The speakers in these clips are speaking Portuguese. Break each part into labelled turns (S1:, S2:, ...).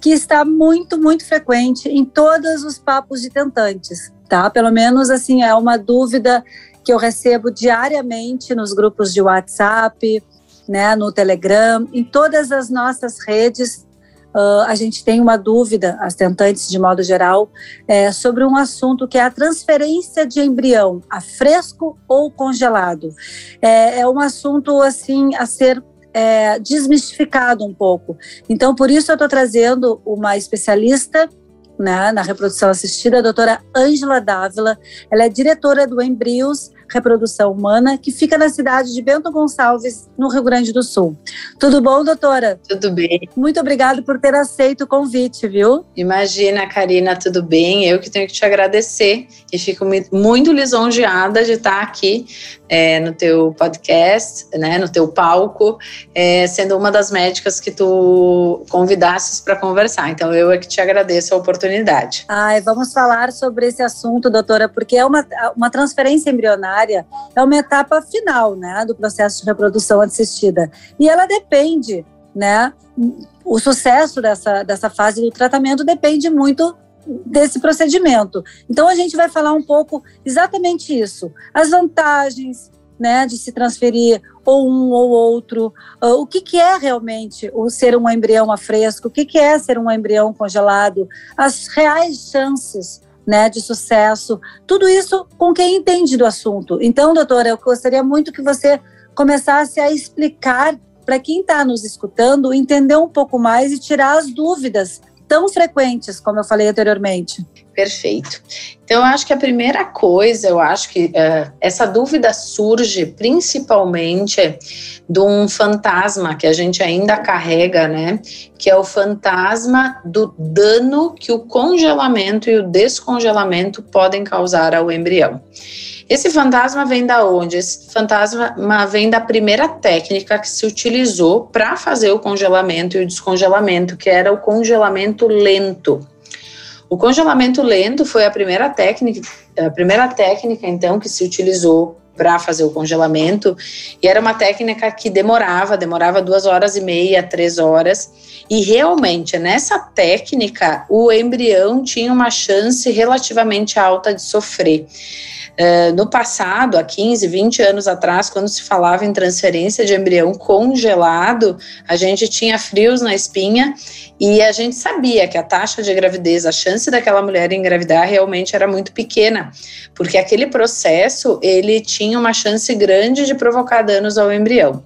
S1: que está muito, muito frequente em todos os papos de tentantes, tá? Pelo menos assim é uma dúvida que eu recebo diariamente nos grupos de WhatsApp, né, no Telegram, em todas as nossas redes. Uh, a gente tem uma dúvida, as tentantes de modo geral, é, sobre um assunto que é a transferência de embrião a fresco ou congelado. É, é um assunto assim a ser é, desmistificado um pouco. Então, por isso eu estou trazendo uma especialista né, na reprodução assistida, a doutora Ângela Dávila. Ela é diretora do Embrios Reprodução Humana, que fica na cidade de Bento Gonçalves, no Rio Grande do Sul. Tudo bom, doutora?
S2: Tudo bem.
S1: Muito obrigada por ter aceito o convite, viu?
S2: Imagina, Karina, tudo bem? Eu que tenho que te agradecer e fico muito lisonjeada de estar aqui é, no teu podcast, né, no teu palco, é, sendo uma das médicas que tu convidasses para conversar. Então, eu é que te agradeço a oportunidade.
S1: Ai, vamos falar sobre esse assunto, doutora, porque é uma, uma transferência embrionária é uma etapa final, né, do processo de reprodução assistida. E ela depende, né, o sucesso dessa, dessa fase do tratamento depende muito desse procedimento. Então a gente vai falar um pouco exatamente isso, as vantagens, né, de se transferir ou um ou outro, uh, o que, que é realmente o ser um embrião a fresco, o que, que é ser um embrião congelado, as reais chances né, de sucesso, tudo isso com quem entende do assunto. Então, doutora, eu gostaria muito que você começasse a explicar para quem está nos escutando, entender um pouco mais e tirar as dúvidas tão frequentes, como eu falei anteriormente.
S2: Perfeito. Então, eu acho que a primeira coisa, eu acho que uh, essa dúvida surge principalmente de um fantasma que a gente ainda carrega, né? Que é o fantasma do dano que o congelamento e o descongelamento podem causar ao embrião. Esse fantasma vem da onde? Esse fantasma vem da primeira técnica que se utilizou para fazer o congelamento e o descongelamento, que era o congelamento lento. O congelamento lento foi a primeira técnica, a primeira técnica então que se utilizou para fazer o congelamento e era uma técnica que demorava, demorava duas horas e meia, três horas e realmente nessa técnica o embrião tinha uma chance relativamente alta de sofrer. Uh, no passado, há 15, 20 anos atrás, quando se falava em transferência de embrião congelado, a gente tinha frios na espinha e a gente sabia que a taxa de gravidez, a chance daquela mulher engravidar realmente era muito pequena, porque aquele processo ele tinha uma chance grande de provocar danos ao embrião.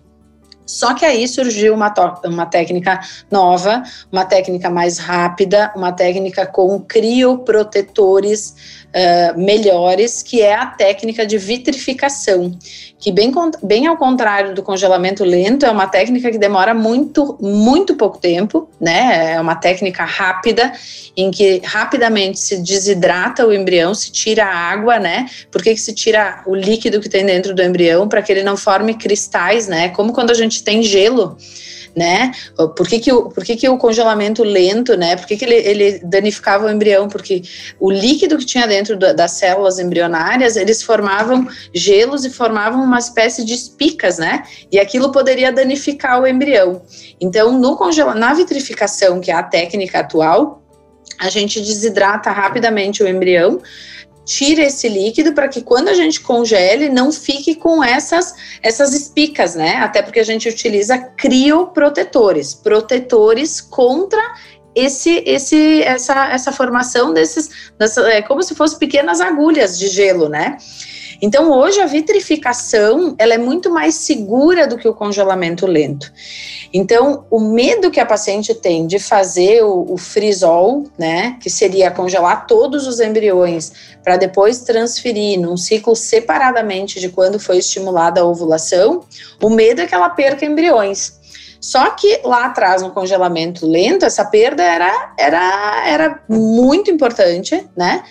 S2: Só que aí surgiu uma, uma técnica nova, uma técnica mais rápida, uma técnica com crioprotetores uh, melhores, que é a técnica de vitrificação, que bem, bem ao contrário do congelamento lento, é uma técnica que demora muito, muito pouco tempo, né? É uma técnica rápida, em que rapidamente se desidrata o embrião, se tira a água, né? Por que, que se tira o líquido que tem dentro do embrião? Para que ele não forme cristais, né? Como quando a gente tem gelo né? Por que, que, o, por que, que o congelamento lento, né? Por que, que ele, ele danificava o embrião? Porque o líquido que tinha dentro das células embrionárias, eles formavam gelos e formavam uma espécie de espicas, né? E aquilo poderia danificar o embrião. Então, no congela na vitrificação, que é a técnica atual, a gente desidrata rapidamente o embrião, tira esse líquido para que quando a gente congele não fique com essas essas espicas, né? Até porque a gente utiliza crioprotetores, protetores contra esse, esse, essa, essa formação desses, dessa, é como se fossem pequenas agulhas de gelo, né? Então, hoje a vitrificação ela é muito mais segura do que o congelamento lento. Então, o medo que a paciente tem de fazer o, o frisol, né, que seria congelar todos os embriões para depois transferir num ciclo separadamente de quando foi estimulada a ovulação, o medo é que ela perca embriões. Só que lá atrás, no congelamento lento, essa perda era, era, era muito importante, né?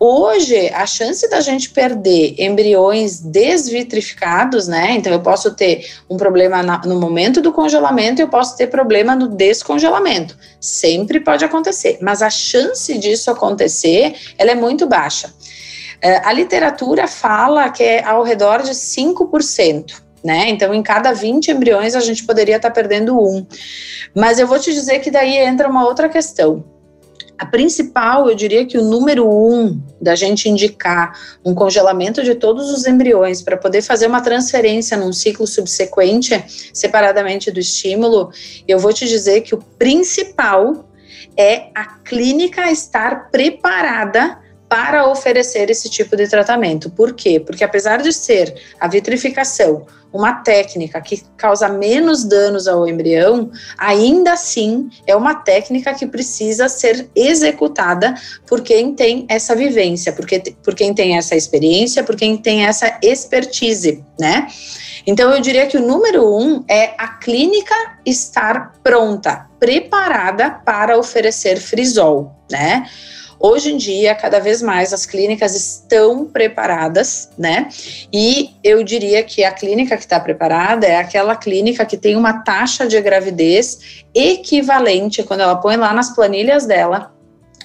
S2: Hoje, a chance da gente perder embriões desvitrificados, né? Então, eu posso ter um problema no momento do congelamento e eu posso ter problema no descongelamento. Sempre pode acontecer, mas a chance disso acontecer, ela é muito baixa. Uh, a literatura fala que é ao redor de 5%. Né? Então, em cada 20 embriões, a gente poderia estar tá perdendo um. Mas eu vou te dizer que daí entra uma outra questão a principal, eu diria que o número um da gente indicar um congelamento de todos os embriões para poder fazer uma transferência num ciclo subsequente, separadamente do estímulo, eu vou te dizer que o principal é a clínica estar preparada para oferecer esse tipo de tratamento. Por quê? Porque apesar de ser a vitrificação uma técnica que causa menos danos ao embrião, ainda assim é uma técnica que precisa ser executada por quem tem essa vivência, porque, por quem tem essa experiência, por quem tem essa expertise, né? Então eu diria que o número um é a clínica estar pronta, preparada para oferecer frisol, né? Hoje em dia, cada vez mais as clínicas estão preparadas, né? E eu diria que a clínica que está preparada é aquela clínica que tem uma taxa de gravidez equivalente, quando ela põe lá nas planilhas dela,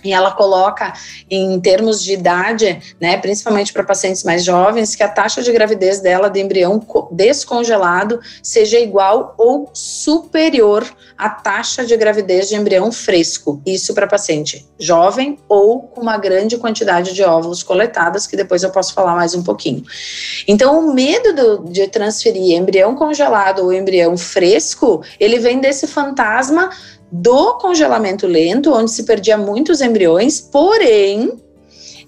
S2: e ela coloca em termos de idade, né, principalmente para pacientes mais jovens, que a taxa de gravidez dela de embrião descongelado seja igual ou superior à taxa de gravidez de embrião fresco. Isso para paciente jovem ou com uma grande quantidade de óvulos coletados, que depois eu posso falar mais um pouquinho. Então, o medo do, de transferir embrião congelado ou embrião fresco, ele vem desse fantasma do congelamento lento, onde se perdia muitos embriões, porém,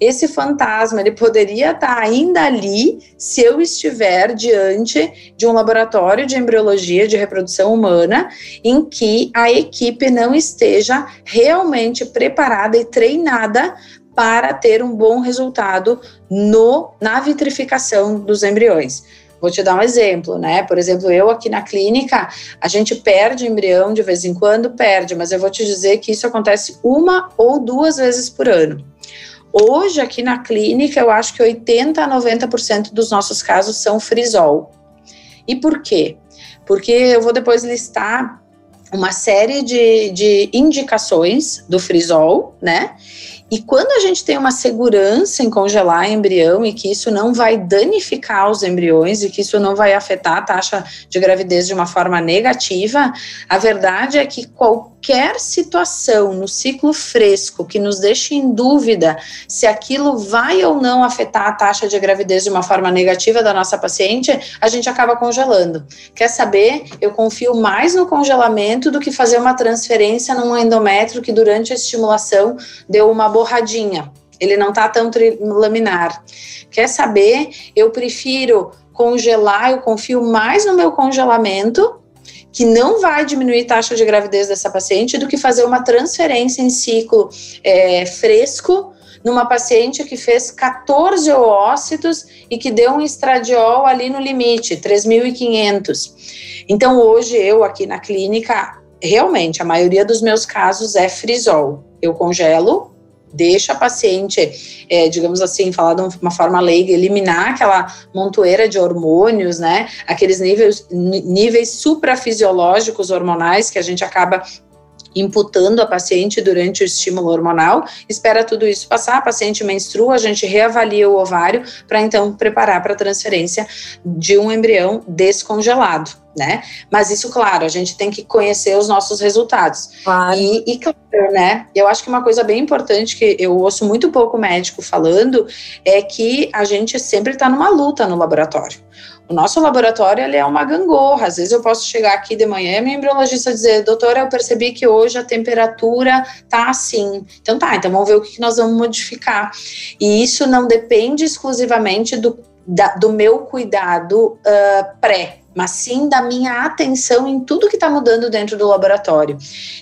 S2: esse fantasma ele poderia estar ainda ali se eu estiver diante de um laboratório de embriologia de reprodução humana em que a equipe não esteja realmente preparada e treinada para ter um bom resultado no na vitrificação dos embriões. Vou te dar um exemplo, né? Por exemplo, eu aqui na clínica, a gente perde embrião de vez em quando, perde, mas eu vou te dizer que isso acontece uma ou duas vezes por ano. Hoje, aqui na clínica, eu acho que 80 a 90% dos nossos casos são frisol. E por quê? Porque eu vou depois listar uma série de, de indicações do frisol, né? E quando a gente tem uma segurança em congelar embrião e que isso não vai danificar os embriões e que isso não vai afetar a taxa de gravidez de uma forma negativa, a verdade é que qualquer situação no ciclo fresco que nos deixe em dúvida se aquilo vai ou não afetar a taxa de gravidez de uma forma negativa da nossa paciente, a gente acaba congelando. Quer saber? Eu confio mais no congelamento do que fazer uma transferência num endométrio que durante a estimulação deu uma borradinha. Ele não está tão laminar. Quer saber? Eu prefiro congelar, eu confio mais no meu congelamento, que não vai diminuir a taxa de gravidez dessa paciente, do que fazer uma transferência em ciclo é, fresco numa paciente que fez 14 oócitos e que deu um estradiol ali no limite, 3.500. Então, hoje, eu aqui na clínica, realmente, a maioria dos meus casos é frisol. Eu congelo, deixa a paciente, é, digamos assim, falar de uma forma leiga, eliminar aquela montoeira de hormônios, né? Aqueles níveis, níveis suprafisiológicos hormonais que a gente acaba imputando a paciente durante o estímulo hormonal, espera tudo isso passar, a paciente menstrua, a gente reavalia o ovário para então preparar para a transferência de um embrião descongelado, né? Mas isso, claro, a gente tem que conhecer os nossos resultados. Claro. E, e claro, né? Eu acho que uma coisa bem importante que eu ouço muito pouco médico falando é que a gente sempre está numa luta no laboratório. O nosso laboratório ele é uma gangorra. Às vezes eu posso chegar aqui de manhã e minha embriologista dizer, doutora, eu percebi que hoje a temperatura tá assim. Então tá, então vamos ver o que nós vamos modificar. E isso não depende exclusivamente do, da, do meu cuidado uh, pré mas sim da minha atenção em tudo que está mudando dentro do laboratório.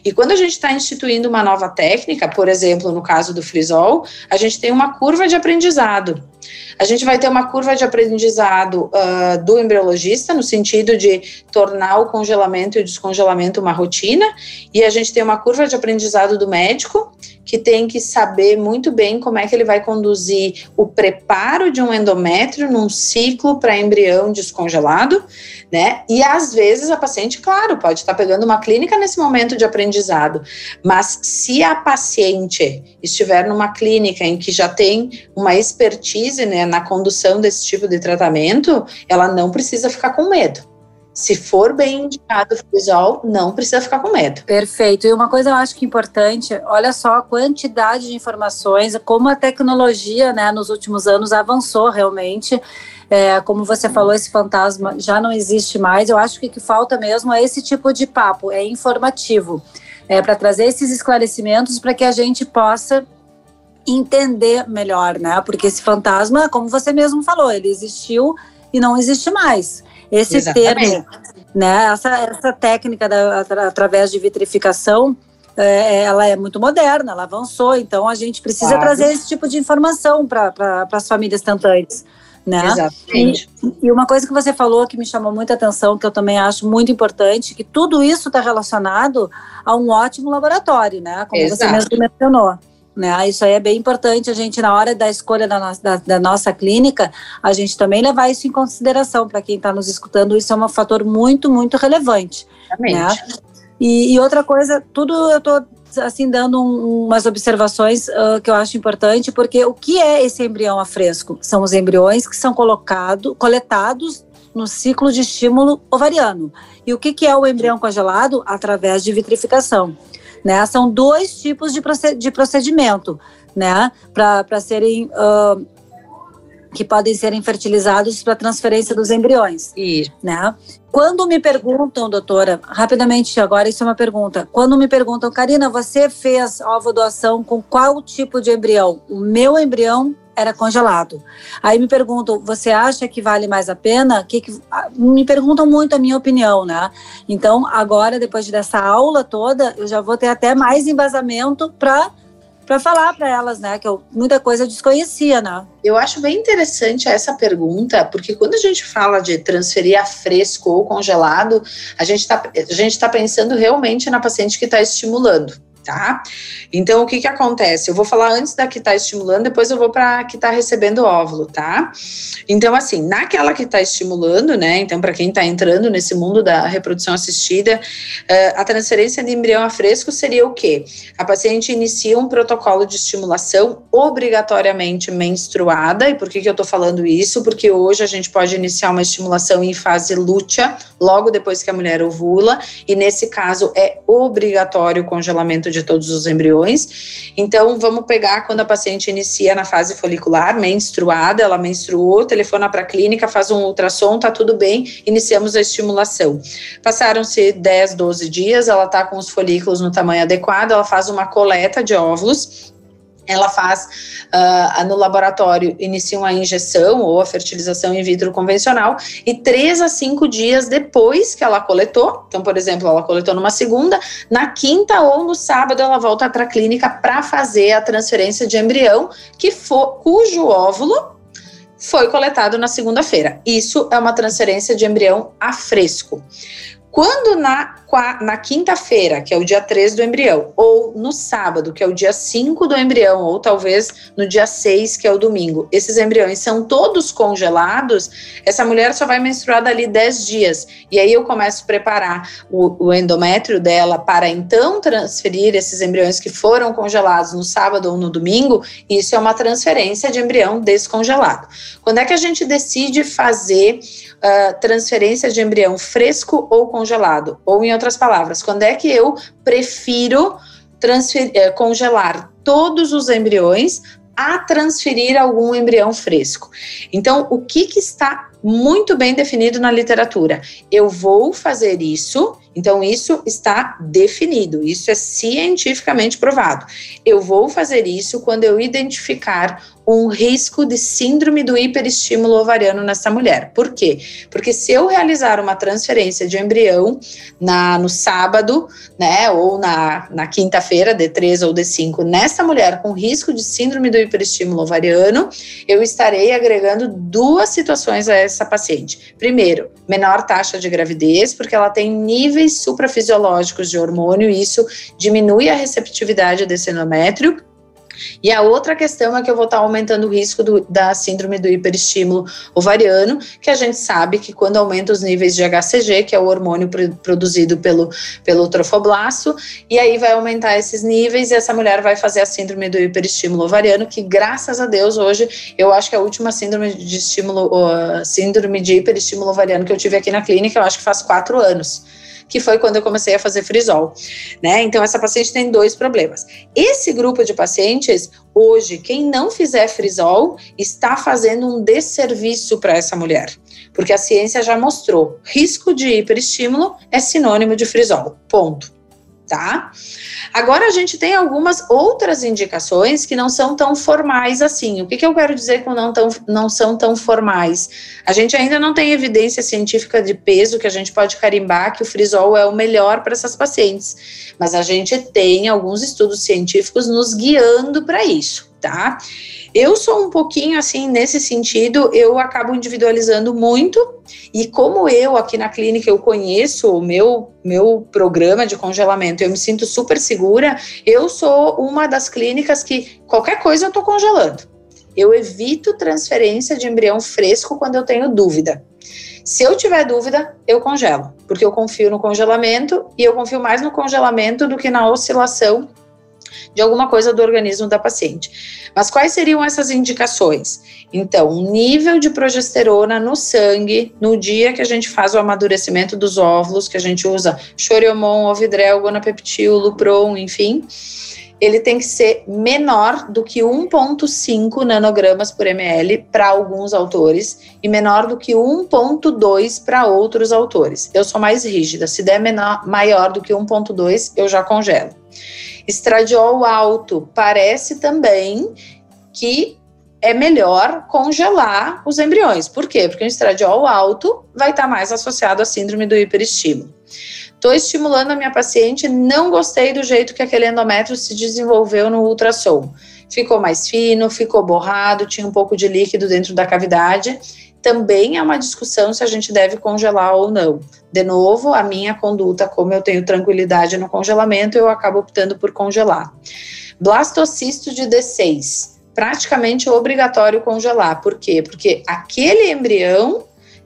S2: E quando a gente está instituindo uma nova técnica, por exemplo, no caso do frisol, a gente tem uma curva de aprendizado. A gente vai ter uma curva de aprendizado uh, do embriologista, no sentido de tornar o congelamento e o descongelamento uma rotina, e a gente tem uma curva de aprendizado do médico, que tem que saber muito bem como é que ele vai conduzir o preparo de um endométrio num ciclo para embrião descongelado, né? E às vezes a paciente, claro, pode estar pegando uma clínica nesse momento de aprendizado, mas se a paciente estiver numa clínica em que já tem uma expertise né, na condução desse tipo de tratamento, ela não precisa ficar com medo. Se for bem indicado o frisol, não precisa ficar com medo.
S1: Perfeito. E uma coisa eu acho que é importante, olha só a quantidade de informações, como a tecnologia, né, nos últimos anos avançou realmente. É, como você falou, esse fantasma já não existe mais. Eu acho que o que falta mesmo é esse tipo de papo, é informativo, é para trazer esses esclarecimentos para que a gente possa entender melhor, né? Porque esse fantasma, como você mesmo falou, ele existiu e não existe mais. Esse Exatamente. termo, né, essa, essa técnica da, através de vitrificação, é, ela é muito moderna, ela avançou, então a gente precisa claro. trazer esse tipo de informação para pra, as famílias tentantes. Né?
S2: Exatamente.
S1: E, e, uma coisa que você falou que me chamou muita atenção, que eu também acho muito importante, que tudo isso está relacionado a um ótimo laboratório, né? Como Exato. você mesmo mencionou. Né? Isso aí é bem importante a gente, na hora da escolha da, no, da, da nossa clínica, a gente também levar isso em consideração. Para quem está nos escutando, isso é um fator muito, muito relevante. Né? E, e, outra coisa, tudo eu estou assim dando um, umas observações uh, que eu acho importante, porque o que é esse embrião a fresco? São os embriões que são colocado, coletados no ciclo de estímulo ovariano. E o que, que é o embrião congelado? Através de vitrificação né? São dois tipos de, procedimento, né? Para serem uh, que podem serem fertilizados para transferência dos embriões.
S2: Isso.
S1: Né? Quando me perguntam, doutora, rapidamente agora, isso é uma pergunta. Quando me perguntam, Karina, você fez ovo doação com qual tipo de embrião? O meu embrião era congelado. Aí me perguntam, você acha que vale mais a pena? Que que, me perguntam muito a minha opinião, né? Então, agora, depois dessa aula toda, eu já vou ter até mais embasamento para para falar para elas, né, que eu, muita coisa eu desconhecia, né?
S2: Eu acho bem interessante essa pergunta, porque quando a gente fala de transferir a fresco ou congelado, a gente está tá pensando realmente na paciente que está estimulando tá? Então, o que que acontece? Eu vou falar antes da que está estimulando, depois eu vou para que está recebendo óvulo, tá? Então, assim, naquela que está estimulando, né? Então, para quem está entrando nesse mundo da reprodução assistida, uh, a transferência de embrião a fresco seria o quê? A paciente inicia um protocolo de estimulação obrigatoriamente menstruada, e por que que eu tô falando isso? Porque hoje a gente pode iniciar uma estimulação em fase lútea, logo depois que a mulher ovula, e nesse caso é obrigatório o congelamento de todos os embriões. Então, vamos pegar quando a paciente inicia na fase folicular, menstruada, ela menstruou, telefona para a clínica, faz um ultrassom, tá tudo bem, iniciamos a estimulação. Passaram-se 10, 12 dias, ela tá com os folículos no tamanho adequado, ela faz uma coleta de óvulos ela faz uh, no laboratório, inicia uma injeção ou a fertilização in vitro convencional e três a cinco dias depois que ela coletou, então, por exemplo, ela coletou numa segunda, na quinta ou no sábado ela volta para a clínica para fazer a transferência de embrião que for, cujo óvulo foi coletado na segunda-feira. Isso é uma transferência de embrião a fresco. Quando na, na quinta-feira, que é o dia 3 do embrião, ou no sábado, que é o dia 5 do embrião, ou talvez no dia 6, que é o domingo, esses embriões são todos congelados, essa mulher só vai menstruar dali 10 dias. E aí eu começo a preparar o, o endométrio dela para então transferir esses embriões que foram congelados no sábado ou no domingo. Isso é uma transferência de embrião descongelado. Quando é que a gente decide fazer uh, transferência de embrião fresco ou congelado? Ou, em outras palavras, quando é que eu prefiro uh, congelar todos os embriões a transferir algum embrião fresco? Então, o que, que está muito bem definido na literatura. Eu vou fazer isso, então isso está definido, isso é cientificamente provado. Eu vou fazer isso quando eu identificar um risco de síndrome do hiperestímulo ovariano nessa mulher. Por quê? Porque se eu realizar uma transferência de embrião na, no sábado, né, ou na, na quinta-feira, D3 ou D5, nessa mulher com risco de síndrome do hiperestímulo ovariano, eu estarei agregando duas situações a essa paciente. Primeiro, menor taxa de gravidez, porque ela tem níveis suprafisiológicos de hormônio, e isso diminui a receptividade desse endométrio e a outra questão é que eu vou estar aumentando o risco do, da síndrome do hiperestímulo ovariano, que a gente sabe que quando aumenta os níveis de HCG, que é o hormônio produzido pelo, pelo trofoblasto, e aí vai aumentar esses níveis e essa mulher vai fazer a síndrome do hiperestímulo ovariano, que graças a Deus hoje eu acho que a última síndrome de estímulo, uh, síndrome de hiperestímulo ovariano que eu tive aqui na clínica, eu acho que faz quatro anos que foi quando eu comecei a fazer frisol, né? Então essa paciente tem dois problemas. Esse grupo de pacientes, hoje, quem não fizer frisol está fazendo um desserviço para essa mulher, porque a ciência já mostrou, risco de hiperestímulo é sinônimo de frisol. Ponto tá? Agora a gente tem algumas outras indicações que não são tão formais assim. O que, que eu quero dizer com não, tão, não são tão formais? A gente ainda não tem evidência científica de peso que a gente pode carimbar que o frisol é o melhor para essas pacientes, mas a gente tem alguns estudos científicos nos guiando para isso, tá? Eu sou um pouquinho assim, nesse sentido, eu acabo individualizando muito, e como eu aqui na clínica eu conheço o meu, meu programa de congelamento, eu me sinto super segura, eu sou uma das clínicas que qualquer coisa eu tô congelando. Eu evito transferência de embrião fresco quando eu tenho dúvida. Se eu tiver dúvida, eu congelo, porque eu confio no congelamento e eu confio mais no congelamento do que na oscilação de alguma coisa do organismo da paciente. Mas quais seriam essas indicações? Então, nível de progesterona no sangue no dia que a gente faz o amadurecimento dos óvulos, que a gente usa choriomon, ovidrel, gonapeptil, lupron, enfim, ele tem que ser menor do que 1,5 nanogramas por ml para alguns autores e menor do que 1,2 para outros autores. Eu sou mais rígida, se der menor, maior do que 1,2, eu já congelo. Estradiol alto parece também que é melhor congelar os embriões. Por quê? Porque o estradiol alto vai estar mais associado à síndrome do hiperestímulo. Estou estimulando a minha paciente, não gostei do jeito que aquele endométrio se desenvolveu no ultrassom. Ficou mais fino, ficou borrado, tinha um pouco de líquido dentro da cavidade. Também é uma discussão se a gente deve congelar ou não. De novo, a minha conduta, como eu tenho tranquilidade no congelamento, eu acabo optando por congelar. Blastocisto de D6 praticamente obrigatório congelar. Por quê? Porque aquele embrião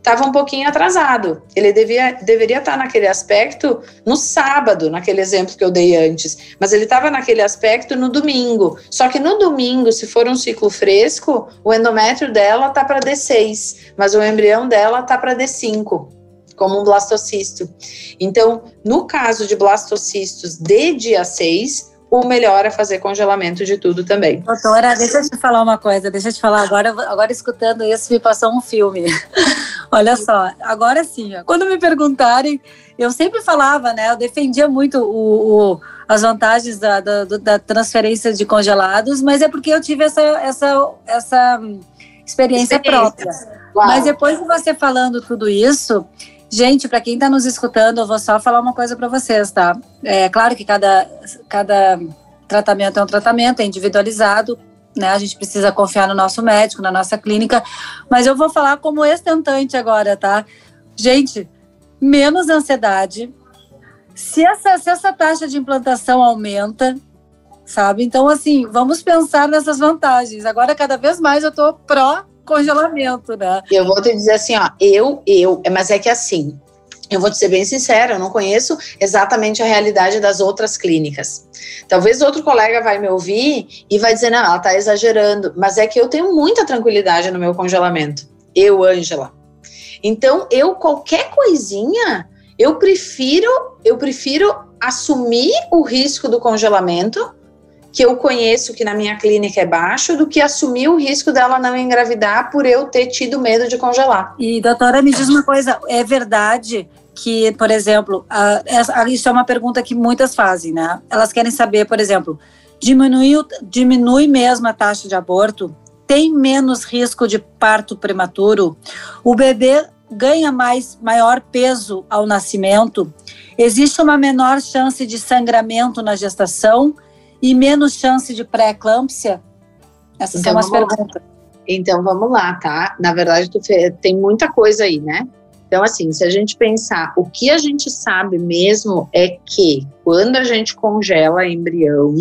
S2: estava um pouquinho atrasado. Ele devia, deveria estar naquele aspecto no sábado, naquele exemplo que eu dei antes, mas ele estava naquele aspecto no domingo. Só que no domingo, se for um ciclo fresco, o endométrio dela tá para D6, mas o embrião dela tá para D5 como um blastocisto. Então, no caso de blastocistos de dia 6, o melhor é fazer congelamento de tudo também.
S1: Doutora, deixa eu te falar uma coisa, deixa eu te falar agora, agora escutando isso me passou um filme. Olha só, agora sim, quando me perguntarem, eu sempre falava, né, eu defendia muito o, o as vantagens da, da, da, transferência de congelados, mas é porque eu tive essa, essa, essa experiência, experiência. própria. Uau. Mas depois de você falando tudo isso, Gente, para quem está nos escutando, eu vou só falar uma coisa para vocês, tá? É claro que cada, cada tratamento é um tratamento, é individualizado, né? A gente precisa confiar no nosso médico, na nossa clínica, mas eu vou falar como ex-tentante agora, tá? Gente, menos ansiedade. Se essa, se essa taxa de implantação aumenta, sabe? Então, assim, vamos pensar nessas vantagens. Agora, cada vez mais eu tô pró congelamento, né?
S2: Eu vou te dizer assim, ó, eu, eu, mas é que assim, eu vou te ser bem sincera, eu não conheço exatamente a realidade das outras clínicas. Talvez outro colega vai me ouvir e vai dizer, não, ela tá exagerando, mas é que eu tenho muita tranquilidade no meu congelamento. Eu, Ângela. Então, eu, qualquer coisinha, eu prefiro, eu prefiro assumir o risco do congelamento que eu conheço que na minha clínica é baixo do que assumir o risco dela não engravidar por eu ter tido medo de congelar.
S1: E doutora, me diz uma coisa, é verdade que, por exemplo, a, a, isso é uma pergunta que muitas fazem, né? Elas querem saber, por exemplo, diminui, diminui mesmo a taxa de aborto? Tem menos risco de parto prematuro? O bebê ganha mais maior peso ao nascimento? Existe uma menor chance de sangramento na gestação e menos chance de pré-eclâmpsia? Essas então, são as perguntas.
S2: Lá. Então vamos lá, tá? Na verdade, tem muita coisa aí, né? Então, assim, se a gente pensar, o que a gente sabe mesmo é que quando a gente congela embrião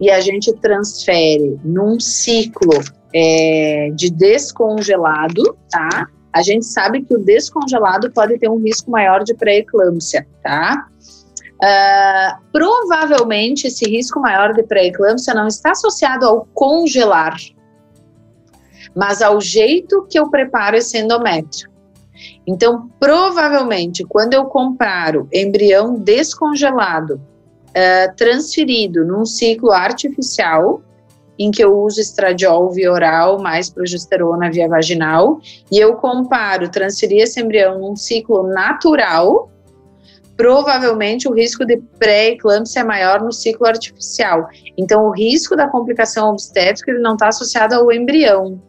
S2: e a gente transfere num ciclo é, de descongelado, tá? A gente sabe que o descongelado pode ter um risco maior de pré-eclâmpsia, tá? Uh, provavelmente esse risco maior de pré-eclâmpsia não está associado ao congelar, mas ao jeito que eu preparo esse endométrio. Então, provavelmente, quando eu comparo embrião descongelado, uh, transferido num ciclo artificial, em que eu uso estradiol via oral mais progesterona via vaginal, e eu comparo transferir esse embrião num ciclo natural, provavelmente o risco de pré-eclâmpsia é maior no ciclo artificial. Então, o risco da complicação obstétrica ele não está associado ao embrião,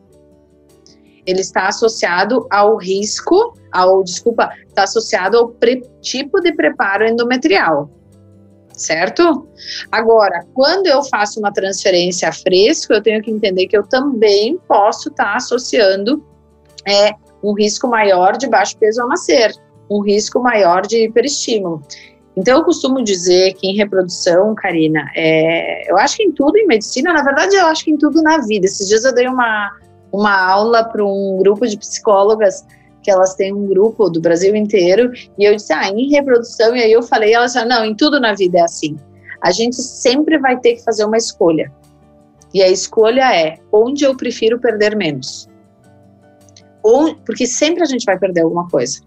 S2: ele está associado ao risco, ao, desculpa, está associado ao pre, tipo de preparo endometrial. Certo? Agora, quando eu faço uma transferência fresco, eu tenho que entender que eu também posso estar tá associando é, um risco maior de baixo peso ao nascer, um risco maior de hiperestímulo. Então, eu costumo dizer que em reprodução, Karina, é, eu acho que em tudo em medicina, na verdade, eu acho que em tudo na vida. Esses dias eu dei uma, uma aula para um grupo de psicólogas que elas têm um grupo do Brasil inteiro e eu disse, ah, em reprodução, e aí eu falei, elas falaram, não, em tudo na vida é assim. A gente sempre vai ter que fazer uma escolha. E a escolha é onde eu prefiro perder menos. Ou, porque sempre a gente vai perder alguma coisa.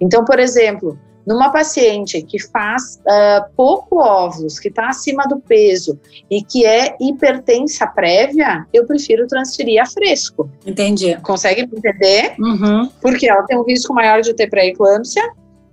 S2: Então, por exemplo, numa paciente que faz uh, pouco óvulos, que está acima do peso e que é hipertensa prévia, eu prefiro transferir a fresco.
S1: Entendi.
S2: Consegue entender?
S1: Uhum.
S2: Porque ela tem um risco maior de ter pré-eclâmpsia,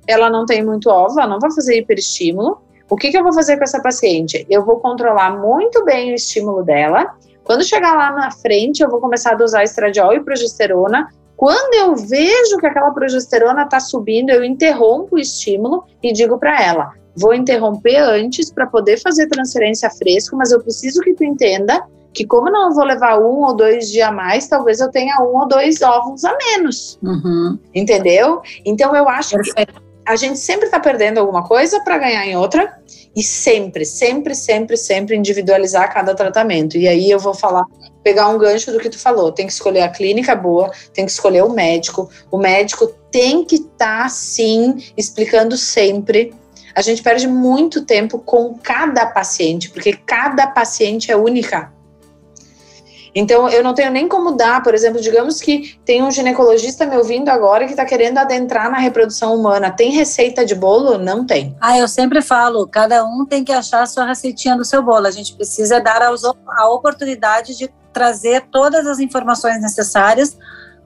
S2: ela não tem muito óvulo, ela não vai fazer hiperestímulo. O que, que eu vou fazer com essa paciente? Eu vou controlar muito bem o estímulo dela. Quando chegar lá na frente, eu vou começar a dosar estradiol e progesterona quando eu vejo que aquela progesterona está subindo, eu interrompo o estímulo e digo para ela: vou interromper antes para poder fazer transferência fresco, mas eu preciso que tu entenda que como não vou levar um ou dois dias a mais, talvez eu tenha um ou dois óvulos a menos.
S1: Uhum.
S2: Entendeu? Então eu acho Perfeito. que a gente sempre está perdendo alguma coisa para ganhar em outra e sempre, sempre, sempre, sempre individualizar cada tratamento. E aí eu vou falar pegar um gancho do que tu falou. Tem que escolher a clínica boa, tem que escolher o médico. O médico tem que estar, tá, sim, explicando sempre. A gente perde muito tempo com cada paciente, porque cada paciente é única. Então, eu não tenho nem como dar, por exemplo, digamos que tem um ginecologista me ouvindo agora que está querendo adentrar na reprodução humana. Tem receita de bolo? Não tem.
S1: Ah, eu sempre falo, cada um tem que achar a sua receitinha do seu bolo. A gente precisa dar a oportunidade de trazer todas as informações necessárias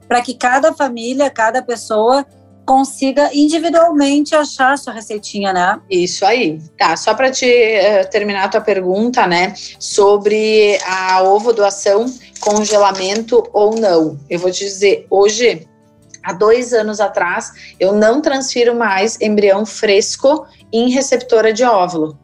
S1: para que cada família, cada pessoa consiga individualmente achar sua receitinha, né?
S2: Isso aí. Tá, só para te uh, terminar a tua pergunta, né, sobre a ovo doação, congelamento ou não. Eu vou te dizer, hoje, há dois anos atrás, eu não transfiro mais embrião fresco em receptora de óvulo.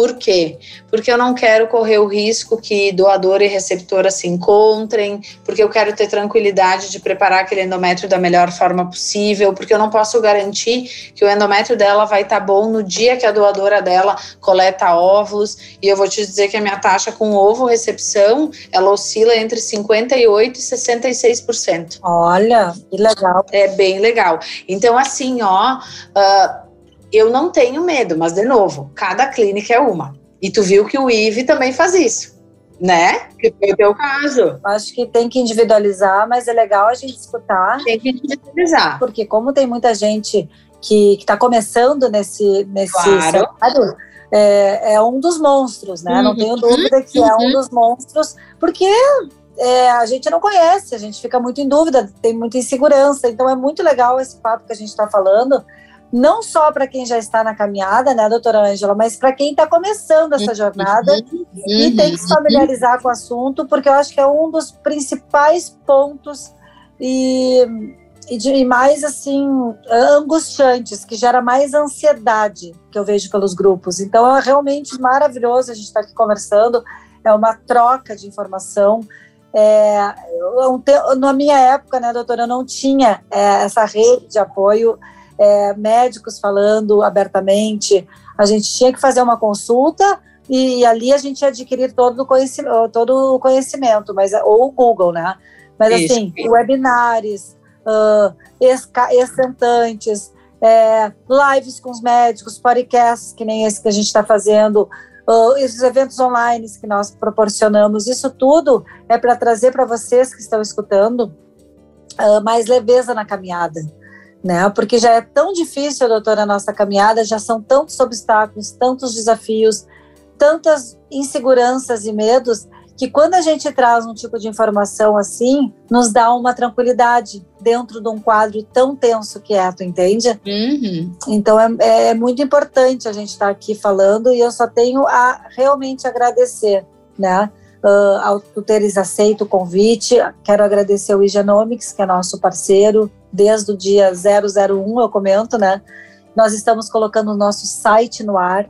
S2: Por quê? Porque eu não quero correr o risco que doador e receptora se encontrem, porque eu quero ter tranquilidade de preparar aquele endométrio da melhor forma possível, porque eu não posso garantir que o endométrio dela vai estar tá bom no dia que a doadora dela coleta óvulos. E eu vou te dizer que a minha taxa com ovo recepção, ela oscila entre 58 e 66%.
S1: Olha, que legal.
S2: É bem legal. Então, assim, ó. Uh, eu não tenho medo, mas de novo, cada clínica é uma. E tu viu que o IVE também faz isso, né? Que foi o teu caso.
S1: Acho que tem que individualizar, mas é legal a gente escutar.
S2: Tem que individualizar.
S1: Porque como tem muita gente que está começando nesse, nesse claro. é, é, um dos monstros, né? Uhum. Não tenho dúvida que é um uhum. dos monstros, porque é, a gente não conhece, a gente fica muito em dúvida, tem muita insegurança. Então é muito legal esse papo que a gente está falando, não só para quem já está na caminhada, né, doutora Ângela, mas para quem está começando essa jornada uhum. e tem que se familiarizar com o assunto, porque eu acho que é um dos principais pontos e, e, de, e mais assim angustiantes, que gera mais ansiedade que eu vejo pelos grupos. Então é realmente maravilhoso a gente estar tá aqui conversando, é uma troca de informação. É, eu, na minha época, né, doutora, eu não tinha é, essa rede de apoio é, médicos falando abertamente. A gente tinha que fazer uma consulta e, ali a gente adquirir todo o conhecimento, todo o conhecimento, mas ou o Google, né? Mas Isso. assim, webinars, uh, ex-tentantes, é, lives com os médicos, podcasts que nem esse que a gente está fazendo, uh, esses eventos online que nós proporcionamos, isso tudo é para trazer para vocês que estão escutando uh, mais leveza na caminhada né? Porque já é tão difícil, doutora, a nossa caminhada, já são tantos obstáculos, tantos desafios, tantas inseguranças e medos, que quando a gente traz um tipo de informação assim, nos dá uma tranquilidade dentro de um quadro tão tenso que é, tu entende? Uhum. Então é, é, muito importante a gente estar tá aqui falando e eu só tenho a realmente agradecer, né? Uh, ao tu teres aceito o convite, quero agradecer o Igenomics, que é nosso parceiro, desde o dia 001, eu comento, né? Nós estamos colocando o nosso site no ar.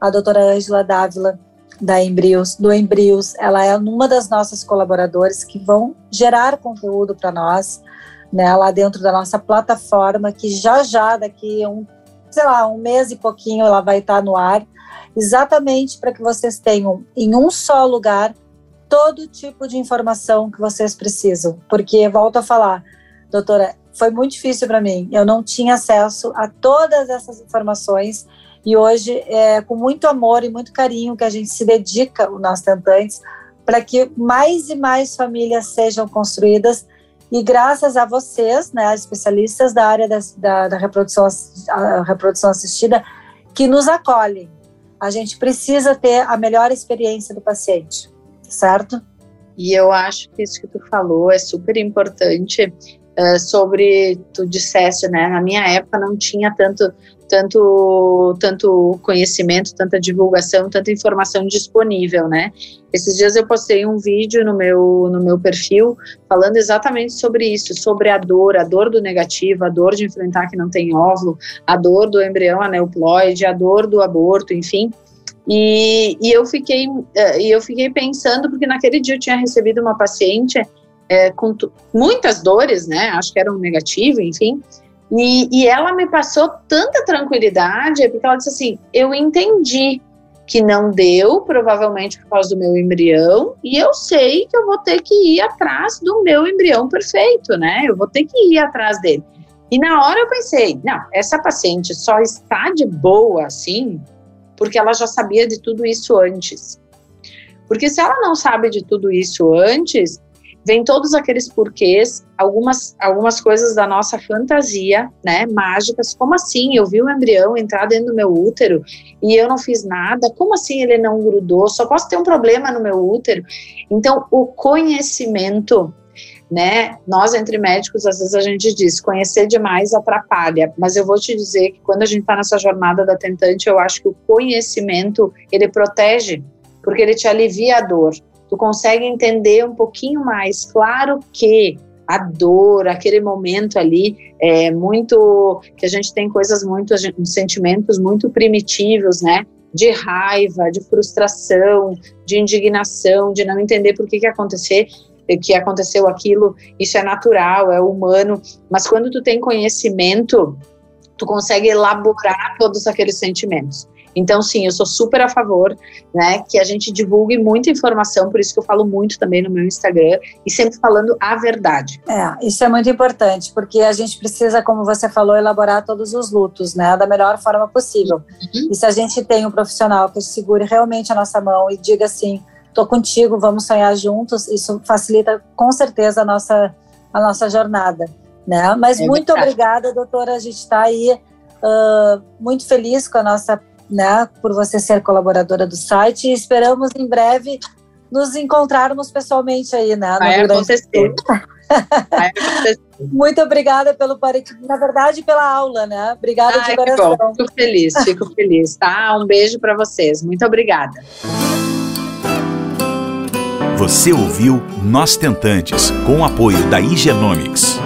S1: A doutora Ângela Dávila, da Embrios, do Embrios, ela é uma das nossas colaboradoras que vão gerar conteúdo para nós, né, lá dentro da nossa plataforma, que já já, daqui um, sei lá, um mês e pouquinho, ela vai estar no ar, exatamente para que vocês tenham em um só lugar todo tipo de informação que vocês precisam. Porque, volto a falar, doutora, foi muito difícil para mim. Eu não tinha acesso a todas essas informações e hoje é com muito amor e muito carinho que a gente se dedica, os nossos tentantes, para que mais e mais famílias sejam construídas e graças a vocês, né, especialistas da área da, da, da reprodução, reprodução assistida, que nos acolhem. A gente precisa ter a melhor experiência do paciente, certo?
S2: E eu acho que isso que tu falou é super importante uh, sobre, tu disseste, né, na minha época não tinha tanto, tanto, tanto conhecimento, tanta divulgação, tanta informação disponível, né. Esses dias eu postei um vídeo no meu, no meu perfil falando exatamente sobre isso, sobre a dor, a dor do negativo, a dor de enfrentar que não tem óvulo, a dor do embrião aneuploide, a dor do aborto, enfim, e, e, eu fiquei e eu fiquei pensando porque naquele dia eu tinha recebido uma paciente é, com muitas dores, né? Acho que era um negativo, enfim. E, e ela me passou tanta tranquilidade, porque ela disse assim: eu entendi que não deu, provavelmente por causa do meu embrião, e eu sei que eu vou ter que ir atrás do meu embrião perfeito, né? Eu vou ter que ir atrás dele. E na hora eu pensei: não, essa paciente só está de boa assim, porque ela já sabia de tudo isso antes. Porque se ela não sabe de tudo isso antes, vem todos aqueles porquês, algumas, algumas coisas da nossa fantasia, né, mágicas, como assim, eu vi o embrião entrar dentro do meu útero e eu não fiz nada, como assim ele não grudou, só posso ter um problema no meu útero, então o conhecimento, né, nós entre médicos, às vezes a gente diz, conhecer demais atrapalha, mas eu vou te dizer que quando a gente está nessa jornada da tentante, eu acho que o conhecimento, ele protege, porque ele te alivia a dor, tu consegue entender um pouquinho mais. Claro que a dor, aquele momento ali, é muito que a gente tem coisas muito, sentimentos muito primitivos, né? De raiva, de frustração, de indignação, de não entender por que que acontecer, que aconteceu aquilo, isso é natural, é humano, mas quando tu tem conhecimento, tu consegue elaborar todos aqueles sentimentos. Então, sim, eu sou super a favor, né, que a gente divulgue muita informação, por isso que eu falo muito também no meu Instagram e sempre falando a verdade.
S1: É, isso é muito importante, porque a gente precisa, como você falou, elaborar todos os lutos, né, da melhor forma possível. Uhum. E se a gente tem um profissional que segure realmente a nossa mão e diga assim, tô contigo, vamos sonhar juntos, isso facilita com certeza a nossa a nossa jornada, né? Mas é muito verdade. obrigada, doutora, a gente está aí uh, muito feliz com a nossa né, por você ser colaboradora do site e esperamos em breve nos encontrarmos pessoalmente aí, né?
S2: Vai acontecer. Vai
S1: acontecer. Muito obrigada pelo na verdade pela aula, né? Obrigada Ai, de coração.
S2: Bom. Fico feliz, fico feliz, tá? Um beijo para vocês. Muito obrigada.
S3: Você ouviu Nós Tentantes, com o apoio da Igenomics.